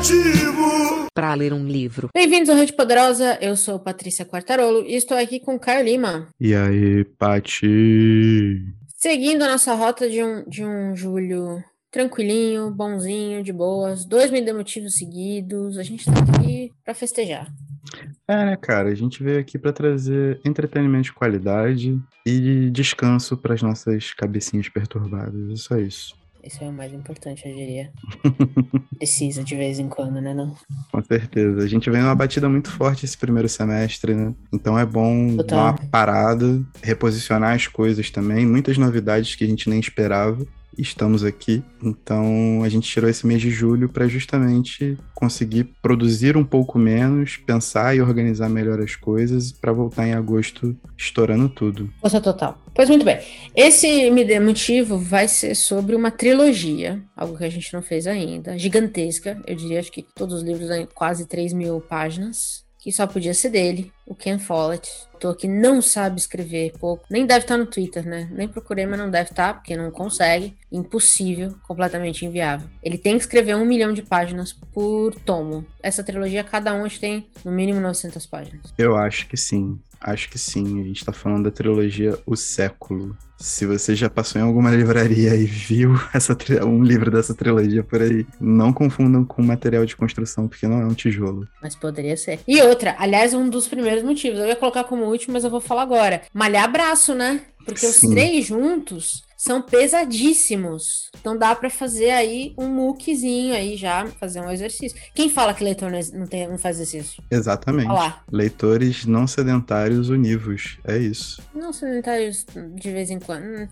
motivo para ler um livro. Bem-vindos ao Rede Poderosa, eu sou Patrícia Quartarolo e estou aqui com Caio Lima. E aí, Pati? Seguindo a nossa rota de um, de um julho tranquilinho, bonzinho, de boas, dois mil motivos seguidos, a gente tá aqui para festejar. É, né, cara? A gente veio aqui para trazer entretenimento de qualidade e descanso para as nossas cabecinhas perturbadas. É só isso. Isso é o mais importante, eu diria. Precisa de vez em quando, né, não? Com certeza. A gente vem numa batida muito forte esse primeiro semestre, né? Então é bom Total. dar uma parada, reposicionar as coisas também. Muitas novidades que a gente nem esperava estamos aqui. Então a gente tirou esse mês de julho para justamente conseguir produzir um pouco menos, pensar e organizar melhor as coisas para voltar em agosto estourando tudo. Força total. Pois muito bem. Esse Me Dê Motivo vai ser sobre uma trilogia, algo que a gente não fez ainda, gigantesca. Eu diria acho que todos os livros têm quase 3 mil páginas que só podia ser dele, o Ken Follett. Autor que não sabe escrever pouco, nem deve estar no Twitter, né? Nem procurei, mas não deve estar, porque não consegue. Impossível, completamente inviável. Ele tem que escrever um milhão de páginas por tomo. Essa trilogia, cada um tem no mínimo 900 páginas. Eu acho que sim. Acho que sim. A gente tá falando da trilogia O Século. Se você já passou em alguma livraria e viu essa um livro dessa trilogia por aí, não confundam com material de construção, porque não é um tijolo. Mas poderia ser. E outra, aliás, um dos primeiros motivos. Eu ia colocar como último, mas eu vou falar agora. Malhar braço, né? Porque Sim. os três juntos são pesadíssimos. Então dá para fazer aí um muquezinho aí já, fazer um exercício. Quem fala que leitor não, tem, não faz exercício? Exatamente. Olá. Leitores não sedentários univos. É isso. Não sedentários de vez em quando, hum,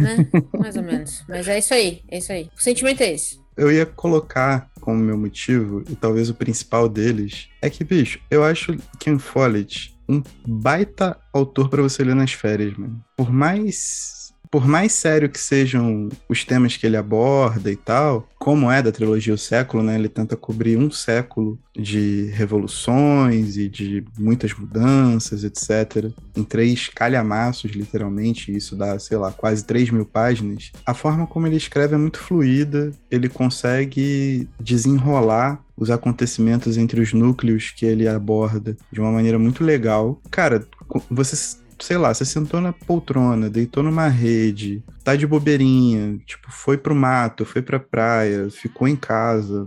né? Mais ou menos. Mas é isso aí, é isso aí. O sentimento é esse. Eu ia colocar como meu motivo, e talvez o principal deles, é que, bicho, eu acho Ken Follett um baita autor para você ler nas férias, mano. Por mais por mais sério que sejam os temas que ele aborda e tal, como é da trilogia O Século, né? Ele tenta cobrir um século de revoluções e de muitas mudanças, etc. Em três calhamaços, literalmente, isso dá, sei lá, quase 3 mil páginas. A forma como ele escreve é muito fluida, ele consegue desenrolar os acontecimentos entre os núcleos que ele aborda de uma maneira muito legal. Cara, você sei lá, você sentou na poltrona, deitou numa rede, tá de bobeirinha, tipo, foi pro mato, foi pra praia, ficou em casa,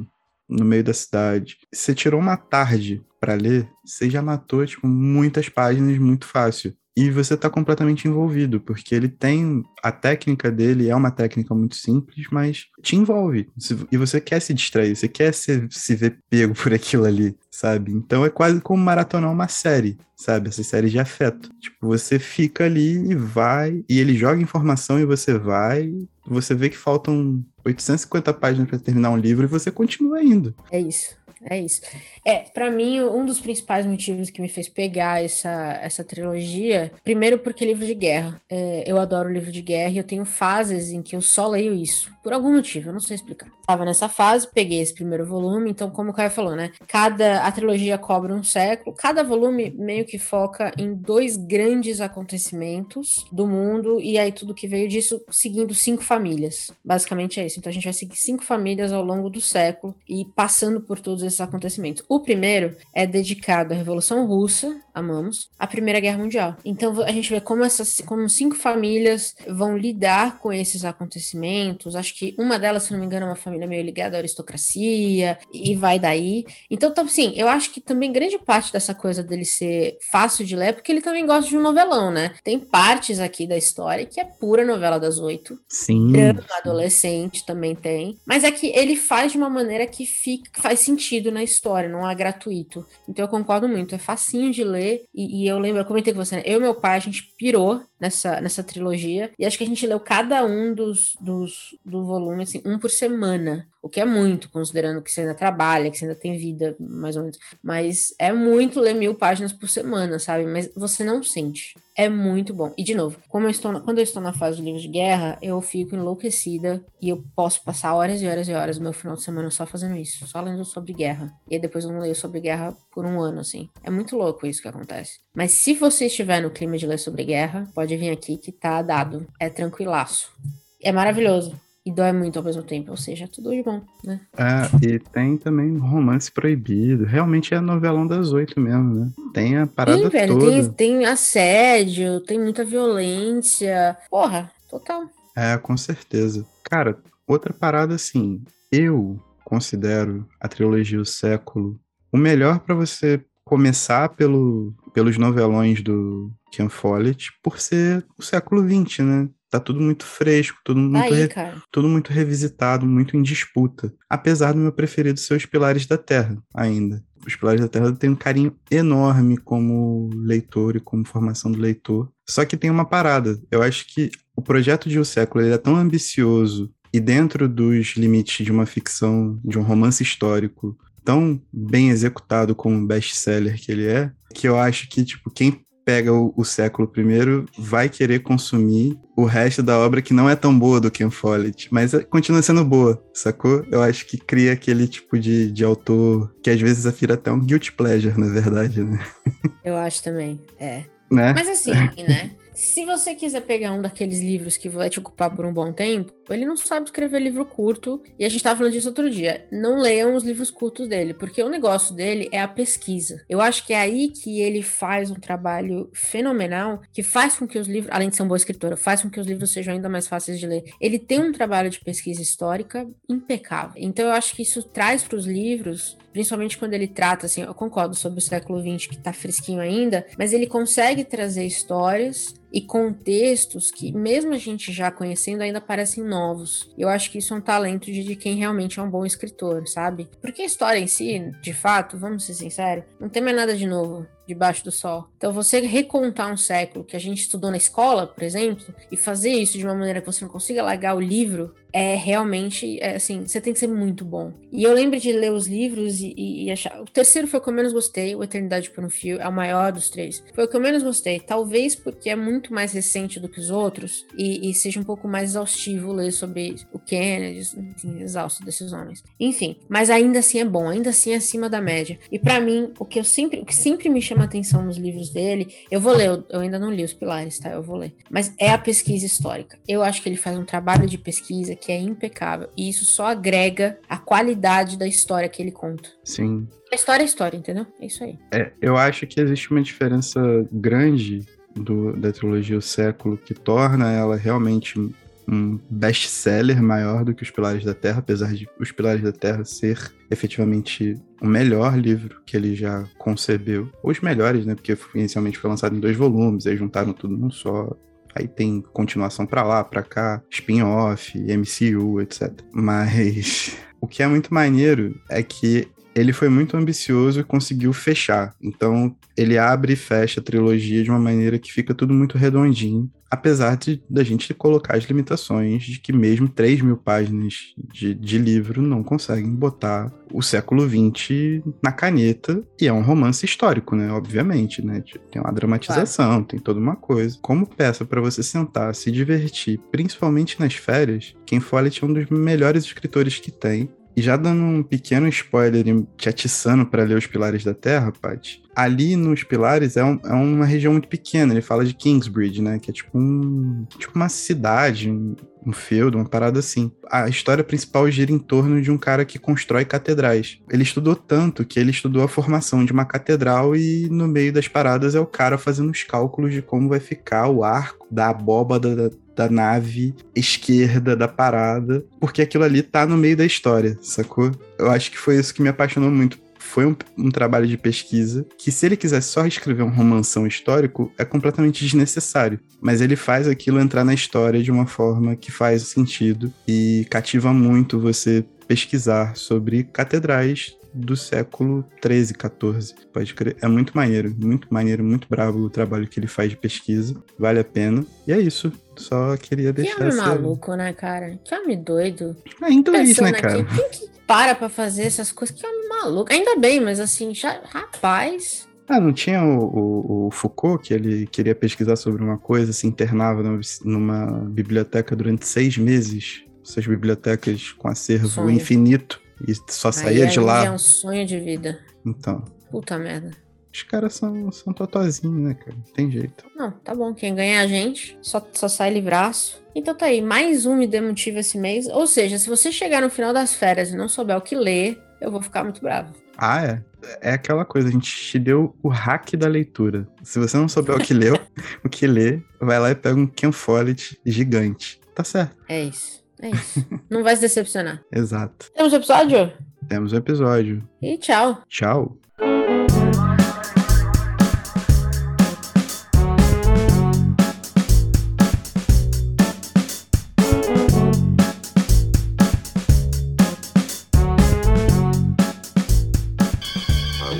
no meio da cidade. Você tirou uma tarde para ler, você já matou, tipo, muitas páginas muito fácil e você está completamente envolvido, porque ele tem. A técnica dele é uma técnica muito simples, mas te envolve. E você quer se distrair, você quer se, se ver pego por aquilo ali, sabe? Então é quase como maratonar uma série, sabe? Essa série de afeto. Tipo, você fica ali e vai, e ele joga informação e você vai, você vê que faltam 850 páginas para terminar um livro e você continua indo. É isso. É isso. É, para mim, um dos principais motivos que me fez pegar essa, essa trilogia, primeiro porque livro de guerra. É, eu adoro livro de guerra e eu tenho fases em que eu só leio isso. Por algum motivo, eu não sei explicar. Tava nessa fase, peguei esse primeiro volume, então, como o Caio falou, né? Cada. A trilogia cobre um século, cada volume meio que foca em dois grandes acontecimentos do mundo, e aí tudo que veio disso seguindo cinco famílias. Basicamente é isso. Então a gente vai seguir cinco famílias ao longo do século e passando por todos esses acontecimentos. O primeiro é dedicado à Revolução Russa, amamos, à Primeira Guerra Mundial. Então a gente vê como essas como cinco famílias vão lidar com esses acontecimentos. Acho que uma delas, se não me engano, é uma família meio ligada à aristocracia e vai daí. Então, então sim, eu acho que também grande parte dessa coisa dele ser fácil de ler é porque ele também gosta de um novelão, né? Tem partes aqui da história que é pura novela das oito. Sim. Drama adolescente também tem. Mas é que ele faz de uma maneira que fica, faz sentido na história, não é gratuito. Então eu concordo muito, é facinho de ler. E, e eu lembro, eu comentei com você, né? Eu e meu pai, a gente pirou nessa, nessa trilogia. E acho que a gente leu cada um dos, dos do volume, assim, um por semana. O que é muito, considerando que você ainda trabalha, que você ainda tem vida, mais ou menos. Mas é muito ler mil páginas por semana, sabe? Mas você não sente. É muito bom. E, de novo, como eu estou na, quando eu estou na fase do livro de guerra, eu fico enlouquecida e eu posso passar horas e horas e horas do meu final de semana só fazendo isso, só lendo sobre guerra. E aí depois eu não leio sobre guerra por um ano, assim. É muito louco isso que acontece. Mas se você estiver no clima de ler sobre guerra, pode vir aqui que tá dado. É tranquilaço. É maravilhoso. e dói muito ao mesmo tempo. Ou seja, tudo de bom, né? É, e tem também romance proibido. Realmente é novelão das oito mesmo, né? Tem a parada Sim, velho, toda. Tem, tem assédio, tem muita violência. Porra, total. É, com certeza. Cara, outra parada assim, eu considero a trilogia O Século o melhor para você começar pelo, pelos novelões do Ken Follett, por ser o século XX, né? Tá tudo muito fresco, tudo muito, Aí, tudo muito revisitado, muito em disputa. Apesar do meu preferido ser Os Pilares da Terra, ainda. Os Pilares da Terra tem um carinho enorme como leitor e como formação do leitor. Só que tem uma parada. Eu acho que o projeto de O Século ele é tão ambicioso e dentro dos limites de uma ficção, de um romance histórico, tão bem executado como best-seller que ele é, que eu acho que, tipo, quem pega o, o, século primeiro vai querer consumir o resto da obra que não é tão boa do Ken Follett, mas é, continua sendo boa, sacou? Eu acho que cria aquele tipo de, de autor que às vezes afira até um guilty pleasure, na verdade, né? Eu acho também, é. Né? Mas assim, né? Se você quiser pegar um daqueles livros que vai te ocupar por um bom tempo, ele não sabe escrever livro curto. E a gente estava falando disso outro dia. Não leiam os livros curtos dele, porque o negócio dele é a pesquisa. Eu acho que é aí que ele faz um trabalho fenomenal, que faz com que os livros, além de ser um bom escritor, faz com que os livros sejam ainda mais fáceis de ler. Ele tem um trabalho de pesquisa histórica impecável. Então eu acho que isso traz para os livros principalmente quando ele trata, assim, eu concordo sobre o século XX que tá fresquinho ainda, mas ele consegue trazer histórias e contextos que, mesmo a gente já conhecendo, ainda parecem novos. Eu acho que isso é um talento de, de quem realmente é um bom escritor, sabe? Porque a história em si, de fato, vamos ser sinceros, não tem mais nada de novo debaixo do sol. Então, você recontar um século que a gente estudou na escola, por exemplo, e fazer isso de uma maneira que você não consiga largar o livro, é realmente, é, assim, você tem que ser muito bom. E eu lembro de ler os livros e, e, e, achar. O terceiro foi o que eu menos gostei, o Eternidade por um Fio, é o maior dos três. Foi o que eu menos gostei. Talvez porque é muito mais recente do que os outros e, e seja um pouco mais exaustivo ler sobre o Kennedy, enfim, exausto desses homens. Enfim, mas ainda assim é bom, ainda assim é acima da média. E para mim, o que eu sempre, o que sempre me chama atenção nos livros dele, eu vou ler, eu, eu ainda não li os pilares, tá? Eu vou ler. Mas é a pesquisa histórica. Eu acho que ele faz um trabalho de pesquisa que é impecável. E isso só agrega a qualidade da história que ele conta. Sim. A história é história, entendeu? É isso aí. É, eu acho que existe uma diferença grande do, da trilogia O Século que torna ela realmente um best-seller maior do que Os Pilares da Terra, apesar de Os Pilares da Terra ser efetivamente o melhor livro que ele já concebeu. Os melhores, né? Porque inicialmente foi lançado em dois volumes, aí juntaram tudo num só. Aí tem continuação para lá, para cá, spin-off, MCU, etc. Mas o que é muito maneiro é que ele foi muito ambicioso e conseguiu fechar. Então, ele abre e fecha a trilogia de uma maneira que fica tudo muito redondinho apesar de da gente colocar as limitações de que mesmo 3 mil páginas de, de livro não conseguem botar o século XX na caneta, e é um romance histórico, né? Obviamente, né? Tem uma dramatização, tem toda uma coisa. Como peça para você sentar, se divertir, principalmente nas férias, Ken Follett é um dos melhores escritores que tem. E já dando um pequeno spoiler e te atiçando para ler Os Pilares da Terra, Paty, ali nos Pilares é, um, é, uma região muito pequena. Ele fala de Kingsbridge, né? Que é tipo, um, tipo uma cidade, um, um feudo, uma parada assim. A história principal gira em torno de um cara que constrói catedrais. Ele estudou tanto que ele estudou a formação de uma catedral e no meio das paradas é o cara fazendo os cálculos de como vai ficar o arco da abóbada da, nave esquerda da parada, porque aquilo ali tá no meio da história, sacou? Eu acho que foi isso que me apaixonou muito. Foi um, um trabalho de pesquisa que, se ele quisesse só escrever um romanção histórico, é completamente desnecessário. Mas ele faz aquilo entrar na história de uma forma que faz sentido e cativa muito você pesquisar sobre catedrais do século 13, 14. Pode crer. É muito maneiro, muito maneiro, muito bravo o trabalho que ele faz de pesquisa. Vale a pena. E é isso. Só queria deixar. Que homem maluco, né, cara? Que homem doido. Ainda é isso, né, cara? Aqui, quem que para pra fazer essas coisas? Que homem maluco. Ainda bem, mas assim, já, rapaz. Ah, não tinha o, o, o, Foucault, que ele queria pesquisar sobre uma coisa, se internava numa, numa biblioteca durante seis meses, essas bibliotecas com acervo Sonho. infinito, e só saía Aí, de lá. É um sonho de vida. Então. Puta merda. Os caras são, são totozinhos, né, cara? Tem jeito. Não, tá bom. Quem ganha é a gente, só, só sai livraço. Então tá aí, mais um Me Dê Motivo esse mês. Ou seja, se você chegar no final das férias e não souber o que ler, eu vou ficar muito bravo. Ah, é. É aquela coisa, a gente te deu o hack da leitura. Se você não souber o que leu, o que ler, vai lá e pega um Ken Follett gigante. Tá certo. É isso. É isso. não vai se decepcionar. Exato. Temos um episódio? Temos um episódio. E tchau. Tchau.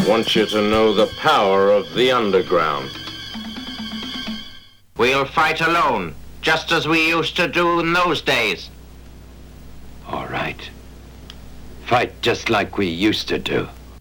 want you to know the power of the underground. We'll fight alone, just as we used to do in those days. All right. Fight just like we used to do.